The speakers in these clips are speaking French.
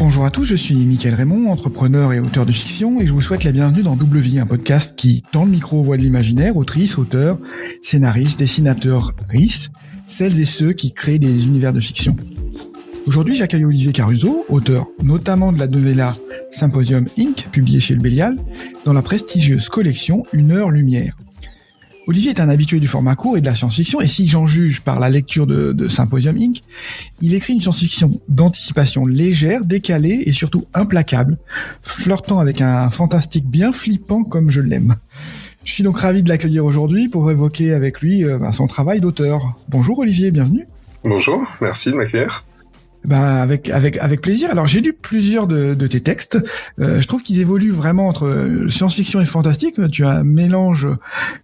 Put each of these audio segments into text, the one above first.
Bonjour à tous, je suis Mickaël Raymond, entrepreneur et auteur de fiction, et je vous souhaite la bienvenue dans Double Vie, un podcast qui, dans le micro, voit de l'imaginaire, autrice, auteur, scénariste, dessinateur, RIS, celles et ceux qui créent des univers de fiction. Aujourd'hui, j'accueille Olivier Caruso, auteur notamment de la novella Symposium Inc., publiée chez le Bélial, dans la prestigieuse collection Une heure lumière. Olivier est un habitué du format court et de la science-fiction, et si j'en juge par la lecture de, Symposium Inc., il écrit une science-fiction d'anticipation légère, décalée et surtout implacable, flirtant avec un fantastique bien flippant comme je l'aime. Je suis donc ravi de l'accueillir aujourd'hui pour évoquer avec lui euh, son travail d'auteur. Bonjour Olivier, bienvenue. Bonjour, merci de m'accueillir. Bah avec avec avec plaisir. Alors j'ai lu plusieurs de, de tes textes. Euh, je trouve qu'ils évoluent vraiment entre euh, science-fiction et fantastique. Tu as un mélange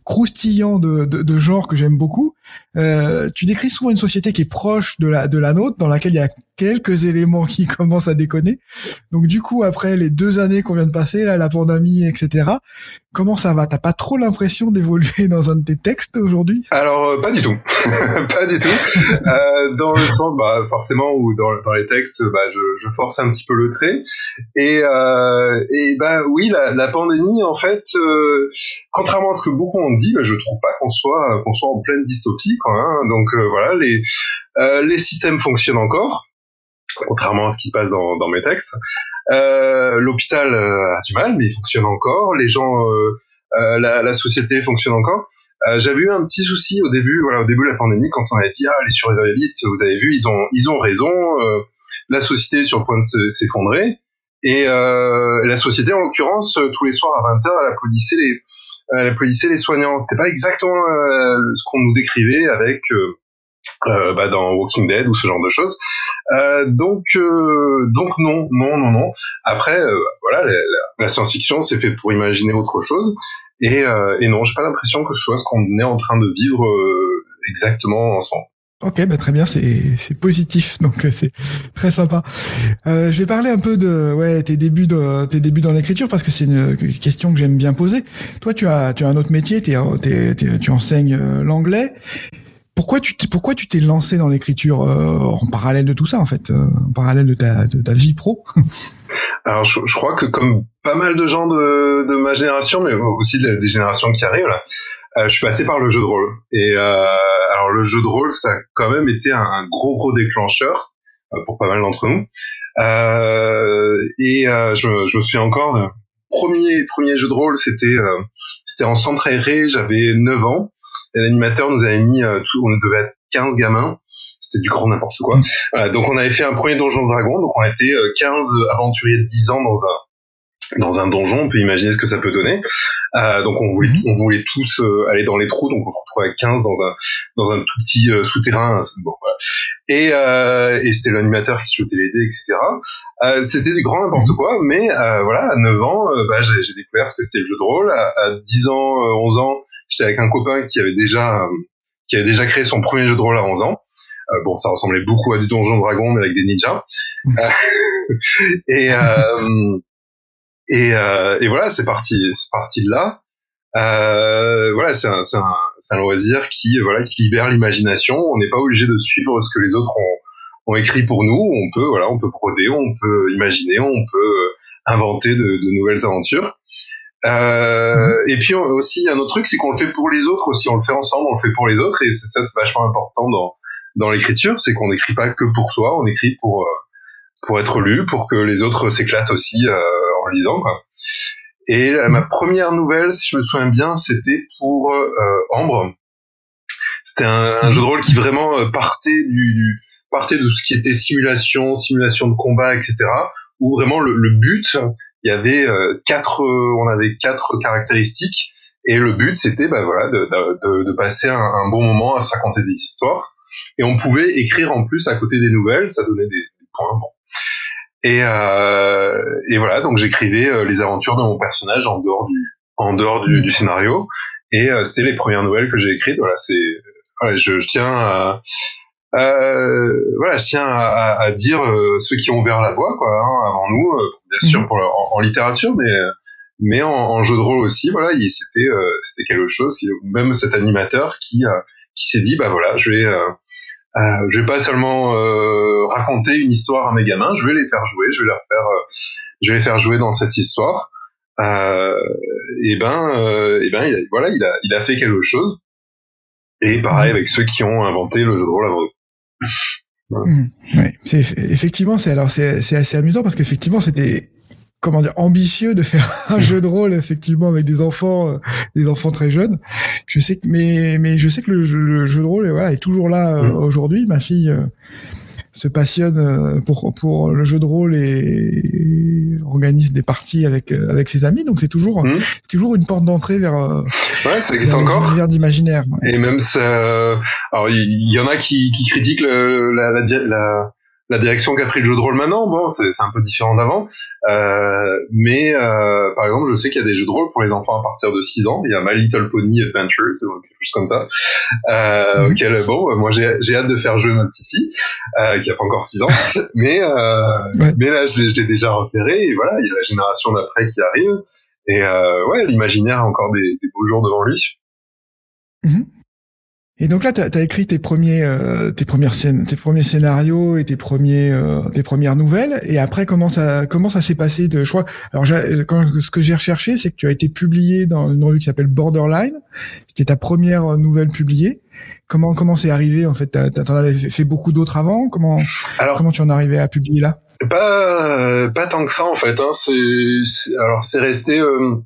croustillant de, de, de genres que j'aime beaucoup. Euh, tu décris souvent une société qui est proche de la de la nôtre, dans laquelle il y a quelques éléments qui commencent à déconner. Donc du coup, après les deux années qu'on vient de passer, là, la pandémie, etc., comment ça va? T'as pas trop l'impression d'évoluer dans un de tes textes aujourd'hui? Alors euh, pas du tout, pas du tout. euh, dans le sens, bah, forcément, ou dans, les textes, bah, je, force un petit peu le trait. Et, euh, et bah oui, la, pandémie, en fait, euh, contrairement à ce que beaucoup ont dit, bah, je trouve pas qu'on soit soit en pleine dystopie. Quoi, hein. Donc euh, voilà, les les systèmes fonctionnent encore contrairement à ce qui se passe dans, dans mes textes. Euh, L'hôpital euh, a du mal, mais il fonctionne encore. Les gens, euh, euh la, la, société fonctionne encore. Euh, J'avais eu un petit souci au début, voilà, au début de la pandémie, quand on avait dit ah les survivalistes, vous avez vu, ils ont ils ont raison. la société est sur le point de s'effondrer. Et la société, en l'occurrence, tous les soirs à 20h, elle applaudissait les, elle applaudissait les soignants. C'était pas exactement ce qu'on nous décrivait avec euh, bah, dans Walking Dead ou ce genre de choses. Euh, donc, euh, donc non, non, non, non. Après, euh, voilà, la, science-fiction, c'est fait pour imaginer autre chose. Et, euh, et non, j'ai pas l'impression que ce soit ce qu'on est en train de vivre exactement en ce moment. Ok, bah très bien, c'est positif, donc c'est très sympa. Euh, je vais parler un peu de ouais tes débuts de tes débuts dans l'écriture parce que c'est une question que j'aime bien poser. Toi, tu as tu as un autre métier, tu enseignes l'anglais. Pourquoi tu t'es, pourquoi tu t'es lancé dans l'écriture euh, en parallèle de tout ça en fait, euh, en parallèle de ta, de ta vie pro? Alors je, je, crois que comme pas mal de gens de, de ma génération, mais aussi des générations qui arrivent là, euh, je suis passé par le jeu de rôle. Et euh, alors le jeu de rôle, ça a quand même été un, gros gros déclencheur euh, pour pas mal d'entre nous. et je, je me souviens encore, premier premier jeu de rôle, c'était c'était en centre aéré, j'avais 9 ans l'animateur nous avait mis, euh, tout, on devait être 15 gamins, c'était du grand n'importe quoi. Voilà, donc on avait fait un premier Donjon Dragon, donc on a été 15 euh, aventuriers de 10 ans dans un dans un donjon, on peut imaginer ce que ça peut donner. Euh, donc on voulait, mhm. on voulait tous euh, aller dans les trous, donc on se retrouvait 15 dans un dans un tout petit souterrain. Bon, voilà. Et, euh, et c'était l'animateur qui jetait les dés, etc. Euh, c'était du grand n'importe mhm. quoi, mais voilà, à 9 ans, bah, j'ai découvert ce que c'était le jeu de rôle. À, à 10 ans, 11 ans, J'étais avec un copain qui avait déjà euh, qui avait déjà créé son premier jeu de rôle à 11 ans. Euh, bon, ça ressemblait beaucoup à du Donjon Dragon mais avec des ninjas. Euh, et euh, et, et voilà, c'est parti, c'est parti de là. voilà, c'est un, un, un, loisir qui voilà qui libère l'imagination. On n'est pas obligé de suivre ce que les autres ont, ont écrit pour nous. On peut voilà, on peut broder, on peut imaginer, on peut inventer de, de nouvelles aventures. Euh, et puis aussi, il y a un autre truc, c'est qu'on le fait pour les autres aussi. On le fait ensemble, on le fait pour les autres, et ça, c'est vachement important dans dans l'écriture, c'est qu'on n'écrit pas que pour soi, on écrit pour euh, pour être lu, pour que les autres s'éclatent aussi euh, en lisant. Et ma mhm. première nouvelle, si je me souviens bien, c'était pour euh, Ambre. C'était un, un, jeu de rôle qui vraiment partait du, du, partait de tout ce qui était simulation, simulation de combat, etc. Où vraiment le, le but, il y avait euh, quatre, euh, on avait quatre caractéristiques et le but c'était bah voilà de, de, de passer un, un, bon moment à se raconter des histoires et on pouvait écrire en plus à côté des nouvelles, ça donnait des, des points. Bon. Et, euh, et voilà, donc j'écrivais euh, les aventures de mon personnage en dehors du, en dehors du, du scénario. Et euh, c'était les premières nouvelles que j'ai écrites. Voilà, c'est, voilà, je, je, tiens à, euh, voilà, je tiens à, à dire euh, ceux qui ont ouvert la voie, quoi, hein, avant nous, euh, bien sûr mhm. pour, en, en, littérature, mais mais en, en, jeu de rôle aussi, voilà, c'était c'était quelque chose, qui, même cet animateur qui qui s'est dit, bah voilà, je vais Euh, je vais pas seulement euh, raconter une histoire à mes gamins, je vais les faire jouer, je vais leur faire, euh, je vais les faire jouer dans cette histoire. Euh, et ben, euh, et ben, voilà, il a, il a fait quelque chose. Et pareil avec ceux qui ont inventé le jeu de rôle avant eux. Ouais, c'est effectivement c'est alors c'est assez amusant parce qu'effectivement c'était comment dire ambitieux de faire un jeu de rôle effectivement avec des enfants euh, des enfants très jeunes. Je sais que mais mais je sais que le jeu, le jeu de rôle voilà est toujours là euh, mmh. aujourd'hui. Ma fille euh, se passionne pour pour le jeu de rôle et organise des parties avec avec ses amis. Donc c'est toujours mmh. toujours une porte d'entrée vers ouais ça existe encore. vers d'imaginaire et même ça alors il y, en a qui qui critiquent le, la, la, la la direction qu'a pris le jeu de rôle maintenant, bon, c'est un peu différent d'avant. Euh, mais euh, par exemple, je sais qu'il y a des jeux de rôle pour les enfants à partir de 6 ans. Il y a My Little Pony Adventures, quelque chose comme ça. Euh, mhm. auquel, bon, moi j'ai hâte de faire jouer ma petite fille, euh, qui a pas encore 6 ans. mais, euh, mais là, je l'ai déjà repéré. Et voilà, il y a la génération d'après qui arrive. Et euh, ouais, l'imaginaire a encore des, des, beaux jours devant lui. Mhm. Et donc là, tu as, écrit tes premiers, euh, tes premières scènes, tes premiers scénarios et tes premiers, euh, tes premières nouvelles. Et après, comment ça, comment ça s'est passé de, je crois, alors quand, ce que j'ai recherché, c'est que tu as été publié dans une revue qui s'appelle Borderline. C'était ta première nouvelle publiée. Comment, comment c'est arrivé en fait? T'en avais fait beaucoup d'autres avant? Comment, alors, comment tu en arrivé à publier là? Pas, pas tant que ça en fait. Hein. C'est, alors c'est resté. Euh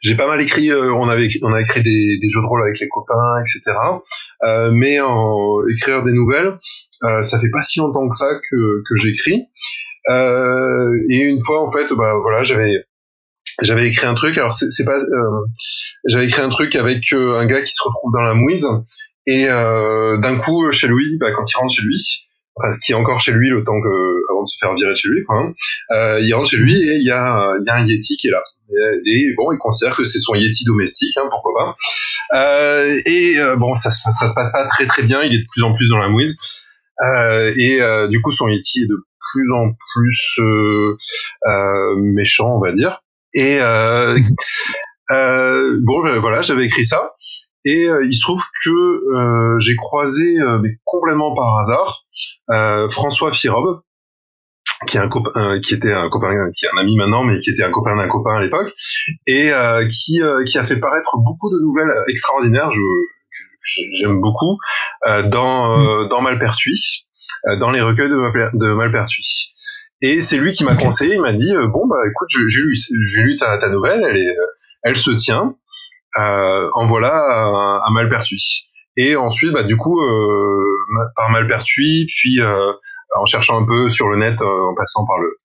j'ai pas mal écrit, euh, on avait on a écrit des, des, jeux de rôle avec les copains, etc. Euh, mais en écrire des nouvelles, euh, ça fait pas si longtemps que ça que, que j'écris. Euh, et une fois en fait, bah voilà, j'avais j'avais écrit un truc. Alors c'est pas, euh, j'avais écrit un truc avec un gars qui se retrouve dans la mouise et d'un coup chez lui, bah, quand il rentre chez lui, ce qui est encore chez lui le temps que avant de se faire virer de chez lui, quoi, hein, euh, il rentre chez lui et il y a, il y a un Yeti qui est là. Et, bon, il considère que c'est son Yeti domestique, hein, pourquoi pas. Euh, et euh, bon, ça, ça se passe pas très très bien. Il est de plus en plus dans la mouise. Euh, et euh, du coup, son Yeti est de plus en plus méchant, on va dire. Et bon, voilà, j'avais écrit ça. Et euh, il se trouve que euh, j'ai croisé, euh, mais complètement par hasard, François Firob, qui est un copain, qui était un copain, qui est un ami maintenant, mais qui était un copain d'un copain à l'époque, et qui qui a fait paraître beaucoup de nouvelles extraordinaires. Je, j'aime beaucoup dans mm. dans Malpertuis, dans les recueils de, de Malpertuis. Et c'est lui qui m'a conseillé. Il m'a dit bon bah écoute, j'ai lu j'ai lu ta, ta nouvelle, elle est elle se tient euh, en voilà un, un Malpertuis. Et ensuite, bah, du coup, euh, par Malpertuis, puis euh, en cherchant un peu sur le net, en passant par le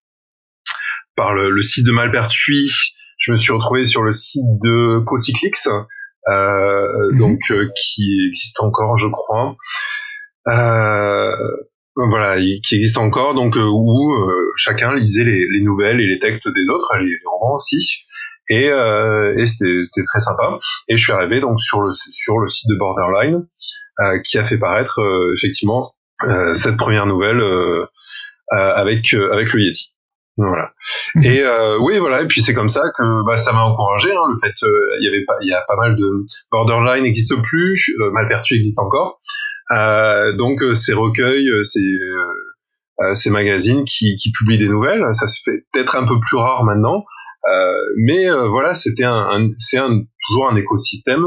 par le, site de Malpertuis, je me suis retrouvé sur le site de Cocyclix, euh, mhm. donc qui existe encore, je crois. Euh, voilà, qui existe encore, donc où chacun lisait les, les, nouvelles et les textes des autres, les, les romans aussi et, euh, et c'était très sympa. Et je suis arrivé donc sur le sur le site de Borderline euh, qui a fait paraître euh, effectivement euh, cette première nouvelle euh, avec avec le Yeti. Voilà. Et oui, voilà. Et puis c'est comme ça que bah, ça m'a encouragé. Hein, le fait, il y avait pas, il y a pas mal de Borderline n'existe plus, Malpertu existe encore. donc ces recueils, ces ces magazines qui, qui publient des nouvelles, ça se fait peut-être un peu plus rare maintenant, euh, mais euh, voilà, c'était un, c'est un, toujours un écosystème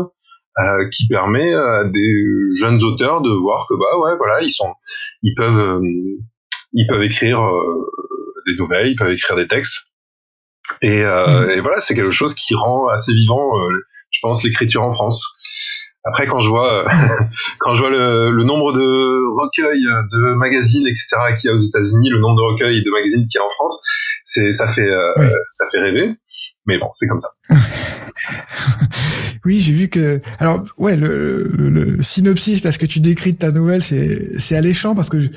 euh, qui permet à des jeunes auteurs de voir que bah ouais, voilà, ils sont, ils peuvent, ils peuvent écrire des nouvelles, ils peuvent écrire des textes. Et, mmh. et voilà, c'est quelque chose qui rend assez vivant, je pense, l'écriture en France. Après, quand je vois, quand je vois le, le, nombre de recueils de magazines, etc., qu'il y a aux États-Unis, le nombre de recueils de magazines qu'il y a en France, c'est, ça fait, euh, ça fait rêver. Mais bon, c'est comme ça. oui, j'ai vu que, alors, ouais, le, le, synopsis, là, ce que tu décris de ta nouvelle, c'est, c'est alléchant parce que, ce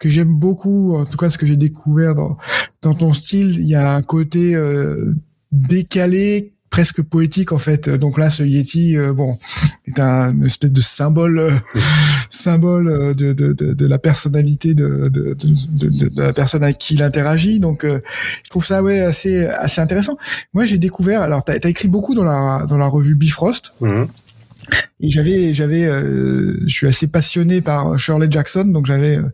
que j'aime beaucoup, en tout cas, ce que j'ai découvert dans, dans ton style, il y a un côté, euh, décalé presque poétique en fait. Donc là, ce Yeti, euh, bon, est un espèce de symbole, euh, symbole euh, de, de, de, de, la personnalité de, de, la personne avec qui il interagit. Donc, je trouve ça ouais assez assez intéressant. Moi, j'ai découvert. Alors, t'as as écrit beaucoup dans la dans la revue Bifrost. Mmh. Et j'avais, j'avais, euh, je suis assez passionné par Shirley Jackson, donc j'avais euh,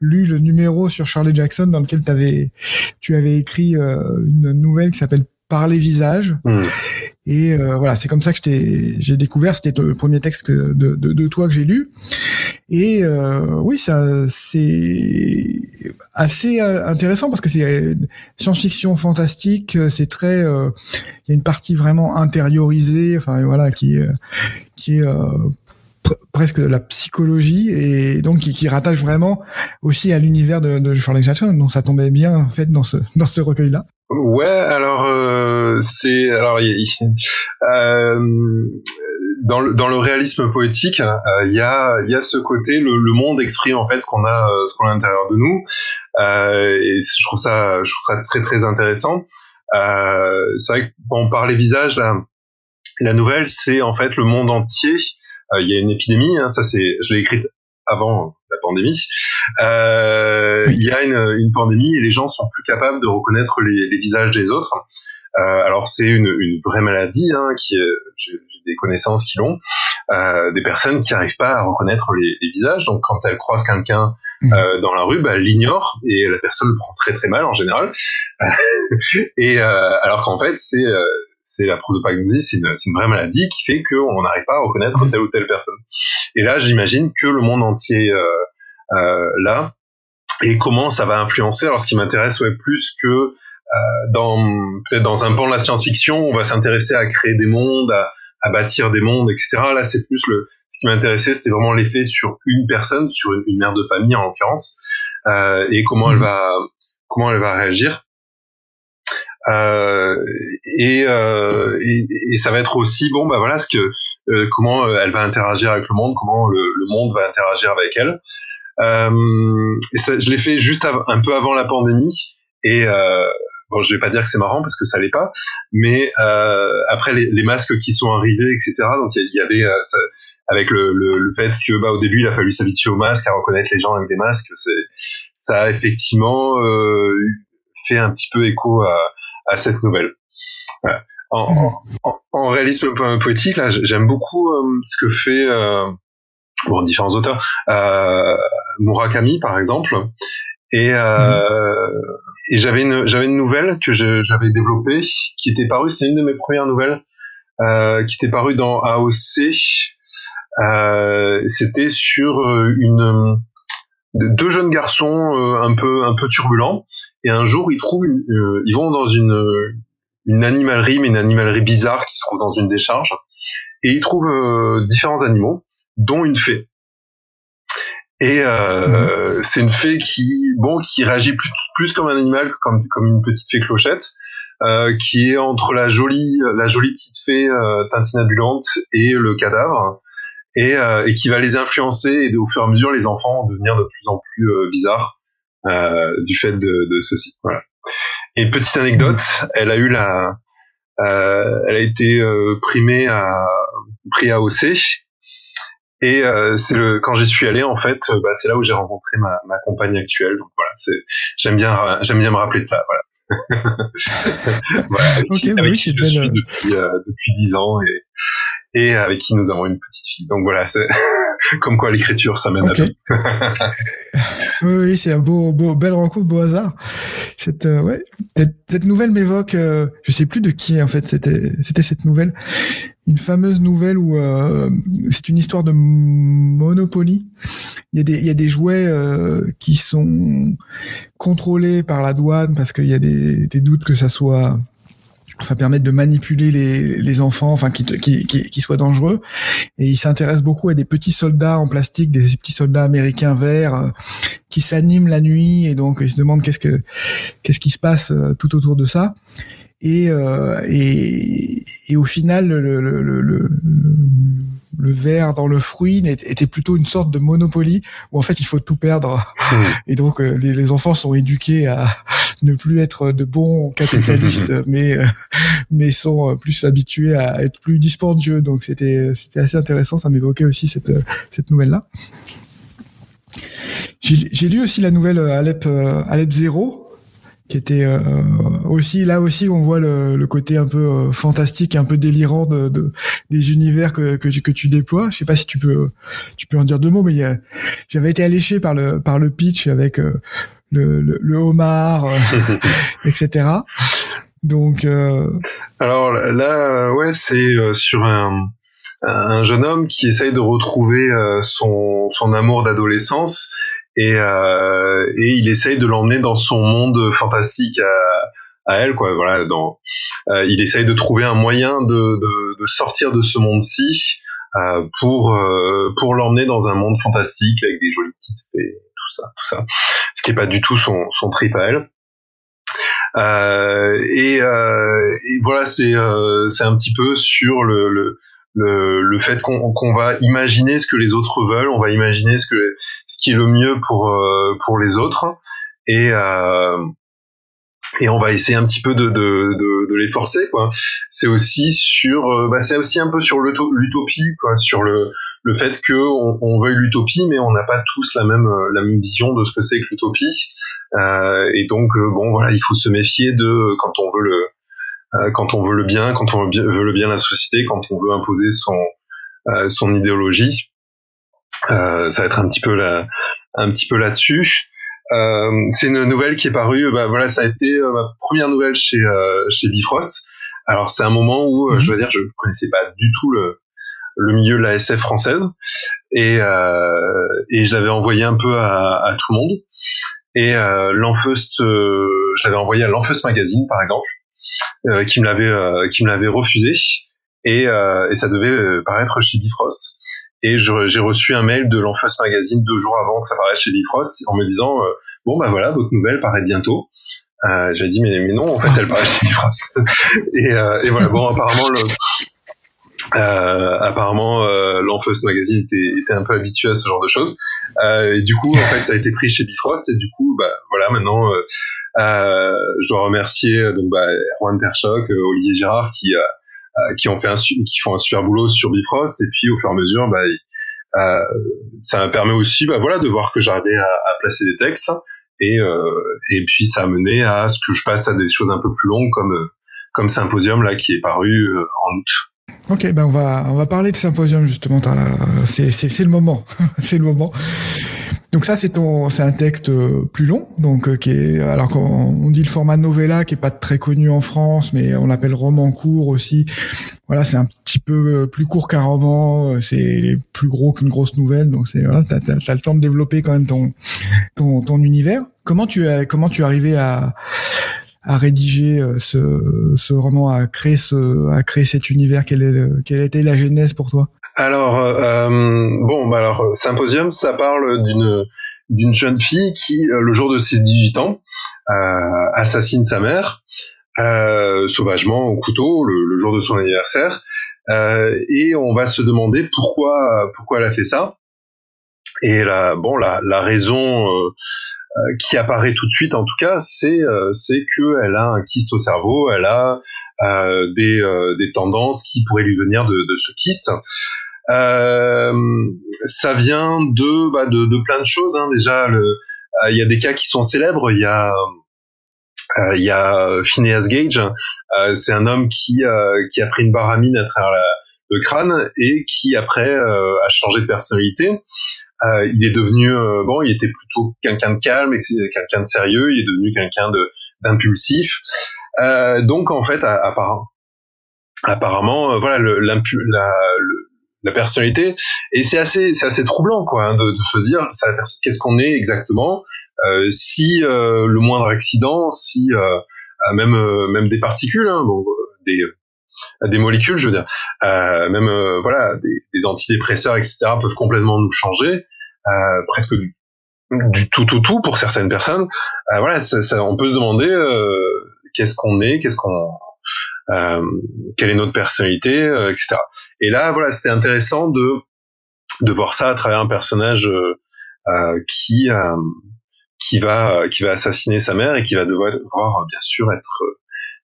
lu le numéro sur Shirley Jackson dans lequel avais, tu avais écrit euh, une nouvelle qui s'appelle Par les visages. Hmm. Et voilà, c'est comme ça que j'ai découvert. C'était le premier texte que, de, de, de, toi que j'ai lu. Et oui, ça, c'est assez intéressant parce que c'est science-fiction fantastique. C'est très, il y a une partie vraiment intériorisée. Enfin voilà, qui qui est euh, presque la psychologie et donc qui, rattache vraiment aussi à l'univers de, de Charles Jackson. Donc ça tombait bien en fait dans ce dans ce recueil là. Ouais, alors euh, c'est alors euh, dans le dans le réalisme poétique, euh, il y a il y a ce côté le, monde exprime en fait ce qu'on a ce qu'on a à l'intérieur de nous et je trouve ça je trouve ça très très intéressant. c'est vrai que bon, par les visages la nouvelle, c'est en fait le monde entier. Euh, il y a une épidémie, hein, ça c'est, je l'ai écrite avant la pandémie. Euh, il y a une, une, pandémie et les gens sont plus capables de reconnaître les, les visages des autres. Euh, alors c'est une, une, vraie maladie, hein, qui j'ai des connaissances qui l'ont, euh, des personnes qui n'arrivent pas à reconnaître les, les, visages. Donc quand elles croisent quelqu'un mmh. euh, dans la rue, bah, elles l'ignorent et la personne le prend très très mal en général. et alors qu'en fait c'est c'est la prosopagnosie, c'est une, une, vraie maladie qui fait qu'on n'arrive pas à reconnaître telle ou telle personne. Et là, j'imagine que le monde entier euh, euh, là et comment ça va influencer. Alors, ce qui m'intéresse ouais, plus que euh, dans peut-être dans un pan de la science-fiction, on va s'intéresser à créer des mondes, à, à, bâtir des mondes, etc. Là, c'est plus le ce qui m'intéressait, c'était vraiment l'effet sur une personne, sur une, mère de famille en l'occurrence, euh, et comment elle va comment elle va réagir. Euh, et, euh, et, et, ça va être aussi bon bah voilà ce que euh, comment euh, elle va interagir avec le monde comment le, le monde va interagir avec elle. Et ça, je l'ai fait juste un peu avant la pandémie et bon je vais pas dire que c'est marrant parce que ça l'est pas mais après les, les, masques qui sont arrivés etc donc il y, avait ça, avec le, le, le, fait que bah au début il a fallu s'habituer aux masques à reconnaître les gens avec des masques c'est ça a effectivement fait un petit peu écho à à cette nouvelle. En, en, réalisme poétique, là, j'aime beaucoup euh, ce que fait euh, bon, différents auteurs, euh, Murakami par exemple, et, euh, et j'avais une j'avais une nouvelle que j'avais développée qui était parue, c'est une de mes premières nouvelles euh, qui était parue dans AOC. C'était sur une deux jeunes garçons euh, un peu un peu turbulents. Et un jour ils trouvent euh, ils vont dans une une animalerie mais une animalerie bizarre qui se trouve dans une décharge. Et ils trouvent euh, différents animaux dont une fée. Et mhm. c'est une fée qui bon qui réagit plus, plus comme un animal que comme comme une petite fée clochette qui est entre la jolie la jolie petite fée tintinabulante et le cadavre et, euh, et qui va les influencer et au fur et à mesure les enfants vont devenir de plus en plus euh, bizarres euh, du fait de, de ceci. Voilà. Et petite anecdote, elle a eu la, euh, elle a été euh, primée à prix AOC et euh, c'est le quand j'y suis allé en fait, bah, c'est là où j'ai rencontré ma, ma compagne actuelle. Donc voilà, c'est j'aime bien j'aime bien me rappeler de ça. Voilà. voilà, avec, okay, avec oui, qui je suis depuis depuis dix ans et et avec qui nous avons une petite fille. Donc voilà, c'est comme quoi l'écriture, ça mène à tout. oui, c'est un beau, beau, belle rencontre, beau hasard. Cette, euh, ouais, cette, nouvelle m'évoque, euh, je sais plus de qui en fait, c'était, c'était cette nouvelle, une fameuse nouvelle où euh, c'est une histoire de Monopoly. Il y a des, il y a des jouets euh, qui sont contrôlés par la douane parce qu'il y a des, des doutes que ça soit ça permet de manipuler les, les enfants, enfin qui, qui, qui, soient dangereux. Et il s'intéresse beaucoup à des petits soldats en plastique, des petits soldats américains verts euh, qui s'animent la nuit et donc il se demande qu'est-ce que qu'est-ce qui se passe euh, tout autour de ça. Et, euh, et, et, au final, le, le, le, le, le verre dans le fruit était plutôt une sorte de monopoly où en fait il faut tout perdre. Mmh. Et donc euh, les, les, enfants sont éduqués à ne plus être de bons capitalistes, mais euh, mais sont plus habitués à être plus dispendieux. Donc c'était c'était assez intéressant. Ça m'évoquait aussi cette cette nouvelle là. J'ai lu aussi la nouvelle Alep Alep 0 qui était euh, aussi là aussi on voit le, le, côté un peu euh, fantastique un peu délirant de, de, des univers que, que tu que tu déploies. Je sais pas si tu peux tu peux en dire deux mots, mais j'avais été alléché par le par le pitch avec le, le, le homard, etc. Donc alors là ouais c'est sur un un jeune homme qui essaye de retrouver son son amour d'adolescence et, euh, et il essaye de l'emmener dans son monde fantastique à, à elle quoi voilà dans euh, il essaye de trouver un moyen de, de, de sortir de ce monde-ci euh, pour euh, pour l'emmener dans un monde fantastique avec des jolies petites fées tout ça tout ça. Ce qui est pas du tout son son trip à elle. Euh, et, euh, et, voilà c'est c'est un petit peu sur le, le le, le fait qu'on qu'on va imaginer ce que les autres veulent, on va imaginer ce que ce qui est le mieux pour euh, pour les autres. Et euh, et on va essayer un petit peu de, de, de, de les forcer quoi. C'est aussi sur euh, bah, c'est aussi un peu sur l'utopie quoi, sur le le fait que on, on veuille l'utopie mais on n'a pas tous la même la même vision de ce que c'est que l'utopie euh, et donc euh, bon voilà il faut se méfier de quand on veut le euh, quand on veut le bien, quand on veut, le bien la société, quand on veut imposer son euh, son idéologie. Euh, ça va être un petit peu là, un petit peu là-dessus. Euh, c'est une nouvelle qui est parue. Bah, voilà, ça a été ma première nouvelle chez chez Bifrost. Alors c'est un moment où je dois dire, je connaissais pas du tout le le milieu de la SF française et et je l'avais envoyé un peu à, à tout le monde. Et euh, l'Enfeust, je l'avais envoyé à l'Enfeust Magazine par exemple euh, qui me l'avait euh, qui me l'avait refusé et, euh, et ça devait paraître chez Bifrost. Et j'ai reçu un mail de l'Enfance Magazine deux jours avant que ça paraisse chez Bifrost en me disant bon bah voilà votre nouvelle paraît bientôt. Euh, j'ai dit mais, mais non en fait elle paraît chez Bifrost. et, euh, et voilà bon apparemment le, euh, apparemment, euh, Magazine était, était, un peu habitué à ce genre de choses. Euh, et du coup, en fait, ça a été pris chez Bifrost. Et du coup, bah, voilà, maintenant, euh, euh je dois remercier euh, donc bah, Erwan Perchoc, euh, Olivier Girard, qui qui ont fait un qui font un super boulot sur Bifrost. Et puis, au fur et à mesure, bah, ça me permet aussi, bah, voilà, de voir que j'arrivais à, à, placer des textes. Et, et puis, ça a mené à ce que je passe à des choses un peu plus longues, comme comme Symposium là, qui est paru en août. Ok, ben on va on va parler de symposium justement. C'est le moment, c'est le moment. Donc ça c'est ton c'est un texte euh, plus long donc euh, qui est alors quand on dit le format novella qui est pas très connu en France mais on l'appelle roman court aussi. Voilà, c'est un petit peu euh, plus court qu'un roman, c'est plus gros qu'une grosse nouvelle donc c'est voilà, t'as as, le temps de développer quand même ton ton ton univers. Comment tu as comment tu es arrivé à à rédiger ce, ce roman, à créer ce, à créer cet univers? Quelle, est le, quelle était la genèse pour toi? Alors euh, bon, bah alors Symposium, ça parle d'une jeune fille qui, euh, le jour de ses 18 ans, euh, assassine sa mère euh, sauvagement au couteau le, jour de son anniversaire, euh, et on va se demander pourquoi pourquoi elle a fait ça. Et la bon la, raison euh, qui apparaît tout de suite en tout cas, c'est euh, c'est que elle a un kyste au cerveau, elle a euh, des, des tendances qui pourraient lui venir de ce kyste. Ça vient de, bah, de, de plein de choses. Hein. Déjà, il y a des cas qui sont célèbres. Il y a il y a Phineas Gage, c'est un homme qui qui a pris une baramine à travers le crâne et qui après a changé de personnalité. Euh, il est devenu euh, bon, il était plutôt quelqu'un de calme, quelqu'un de sérieux. Il est devenu quelqu'un de d'impulsif. Euh, donc en fait, apparemment, apparemment, voilà, le, la, la personnalité et c'est assez c'est assez troublant quoi hein, de, de, se dire qu'est-ce qu'on est exactement euh, si euh, le moindre accident si euh, même même des particules hein, bon, des des molécules, je veux dire, euh, même euh, voilà, des, des, antidépresseurs, etc., peuvent complètement nous changer, euh, presque du, du, tout, tout, tout pour certaines personnes. Euh, voilà, ça, ça, on peut se demander euh, qu'est-ce qu'on est, qu'est-ce qu'on, quelle est notre personnalité, etc. Et là, voilà, c'était intéressant de de voir ça à travers un personnage qui qui va qui va assassiner sa mère et qui va devoir, bien sûr être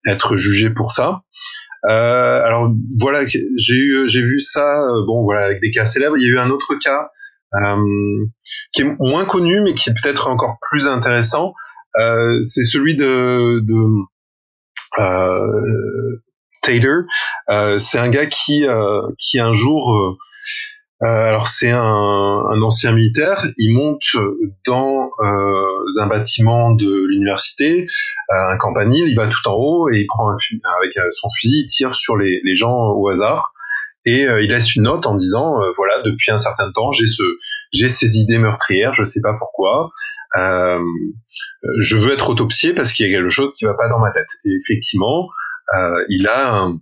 être jugé pour ça. Euh, alors voilà, j'ai eu, j'ai vu ça, euh, bon voilà, avec des cas célèbres. Il y a eu un autre cas euh, qui est moins connu, mais qui est peut-être encore plus intéressant. Euh, c'est celui de, de Taylor. c'est un gars qui qui un jour alors c'est un, ancien militaire, il monte dans un bâtiment de l'université, un campanile, il va tout en haut et il prend un, avec son fusil, il tire sur les, gens au hasard et euh, il laisse une note en disant euh, voilà depuis un certain temps j'ai ce j'ai ces idées meurtrières je sais pas pourquoi euh, je veux être autopsié parce qu'il y a quelque chose qui va pas dans ma tête et effectivement euh, il a un,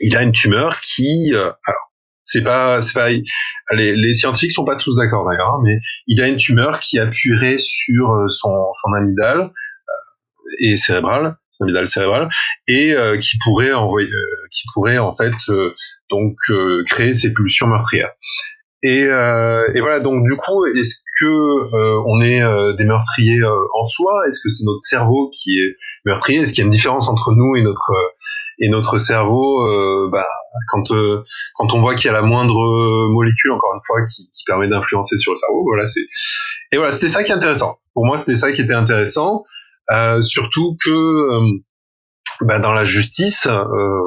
il a une tumeur qui alors c'est pas c'est pas les, les scientifiques sont pas tous d'accord d'ailleurs hein, mais il a une tumeur qui appuierait sur son son amygdale et cérébrale amygdale cérébrale et euh, qui pourrait envoyer, euh, qui pourrait en fait euh, donc créer ces pulsions meurtrières. Et, et, voilà, donc du coup, est-ce que on est des meurtriers en soi? Est-ce que c'est notre cerveau qui est meurtrier? Est-ce qu'il y a une différence entre nous et notre et notre cerveau bah, quand quand on voit qu'il y a la moindre molécule, encore une fois, qui, qui permet d'influencer sur le cerveau, voilà, c'est et voilà, c'était ça qui est intéressant. Pour moi, c'était ça qui était intéressant. Euh, surtout que euh, bah, dans la justice, euh,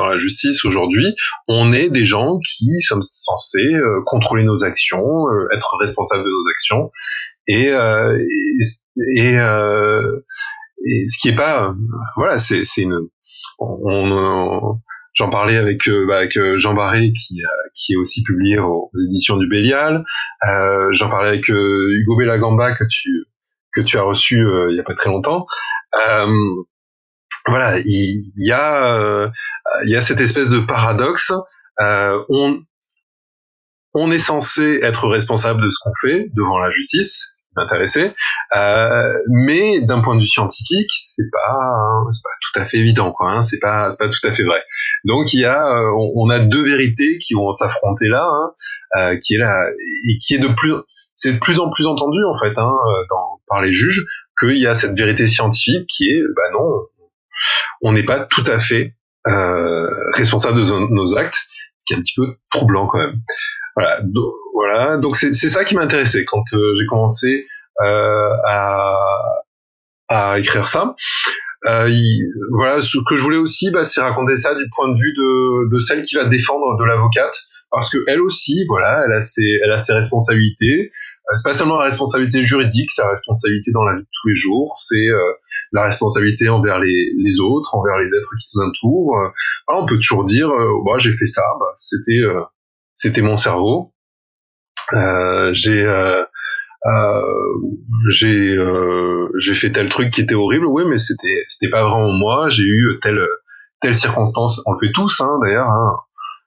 dans la justice aujourd'hui, on est des gens qui sommes censés contrôler nos actions, être responsables de nos actions, et et, ce qui est pas, voilà, c'est c'est une, J'en parlais avec, bah, avec Jean Barré qui, qui est aussi publié aux, éditions du Bélial. Euh, J'en parlais avec Hugo Bellagamba que tu que tu as reçu euh, il y a pas très longtemps. Euh, voilà, il, y a euh, il y a cette espèce de paradoxe. on on est censé être responsable de ce qu'on fait devant la justice, intéressé, euh, mais d'un point de vue scientifique, c'est pas c'est pas tout à fait évident quoi. Hein, c'est pas c'est pas tout à fait vrai. Donc il y a on, a deux vérités qui vont s'affronter là, hein, euh, qui est là et qui est de plus c'est de plus en plus entendu en fait hein, euh, par les juges qu'il y a cette vérité scientifique qui est bah non, on n'est pas tout à fait euh, responsable de nos actes, ce qui est un petit peu troublant quand même. Voilà, voilà. Donc c'est ça qui m'intéressait quand euh, j'ai commencé euh, à, à écrire ça. Euh, voilà, ce que je voulais aussi, bah, c'est raconter ça du point de vue de, de celle qui va défendre de l'avocate, parce que elle aussi, voilà, elle a ses, elle a ses responsabilités. Euh, c'est pas seulement la responsabilité juridique, c'est la responsabilité dans la vie de tous les jours, c'est euh, la responsabilité envers les, les, autres, envers les êtres qui nous entourent. Euh, on peut toujours dire, bah, j'ai fait ça, bah, c'était, c'était mon cerveau. j'ai j'ai j'ai fait tel truc qui était horrible oui mais c'était c'était pas vraiment moi j'ai eu telle telle circonstance on le fait tous hein, d'ailleurs hein